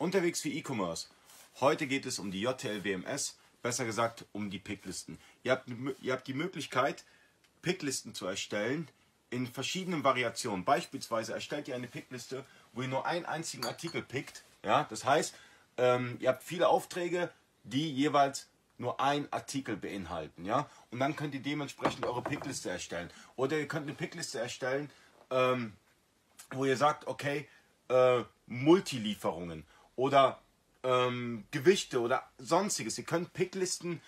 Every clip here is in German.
Unterwegs für E-Commerce. Heute geht es um die JTL WMS, besser gesagt um die Picklisten. Ihr habt, ihr habt die Möglichkeit, Picklisten zu erstellen in verschiedenen Variationen. Beispielsweise erstellt ihr eine Pickliste, wo ihr nur einen einzigen Artikel pickt. Ja, das heißt, ähm, ihr habt viele Aufträge, die jeweils nur einen Artikel beinhalten. Ja, und dann könnt ihr dementsprechend eure Pickliste erstellen. Oder ihr könnt eine Pickliste erstellen, ähm, wo ihr sagt, okay, äh, Multilieferungen oder ähm, Gewichte oder sonstiges. Ihr könnt Picklisten,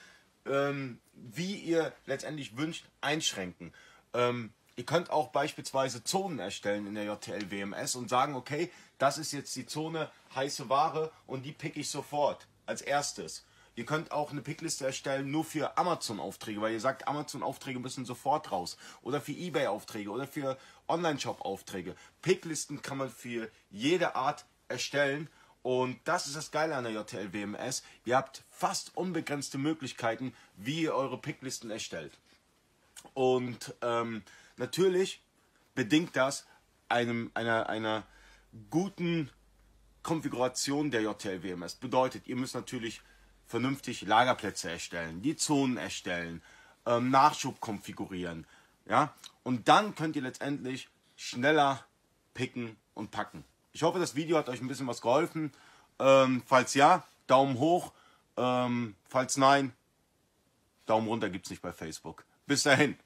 ähm, wie ihr letztendlich wünscht, einschränken. Ähm, ihr könnt auch beispielsweise Zonen erstellen in der JTL WMS und sagen, okay, das ist jetzt die Zone heiße Ware und die pick ich sofort als erstes. Ihr könnt auch eine Pickliste erstellen nur für Amazon-Aufträge, weil ihr sagt, Amazon-Aufträge müssen sofort raus. Oder für Ebay-Aufträge oder für Online-Shop-Aufträge. Picklisten kann man für jede Art erstellen. Und das ist das Geile an der JTL WMS. Ihr habt fast unbegrenzte Möglichkeiten, wie ihr eure Picklisten erstellt. Und ähm, natürlich bedingt das einem, einer, einer guten Konfiguration der JTL WMS. Bedeutet, ihr müsst natürlich vernünftig Lagerplätze erstellen, die Zonen erstellen, ähm, Nachschub konfigurieren. Ja? Und dann könnt ihr letztendlich schneller picken und packen. Ich hoffe, das Video hat euch ein bisschen was geholfen. Ähm, falls ja, Daumen hoch. Ähm, falls nein, Daumen runter gibt es nicht bei Facebook. Bis dahin.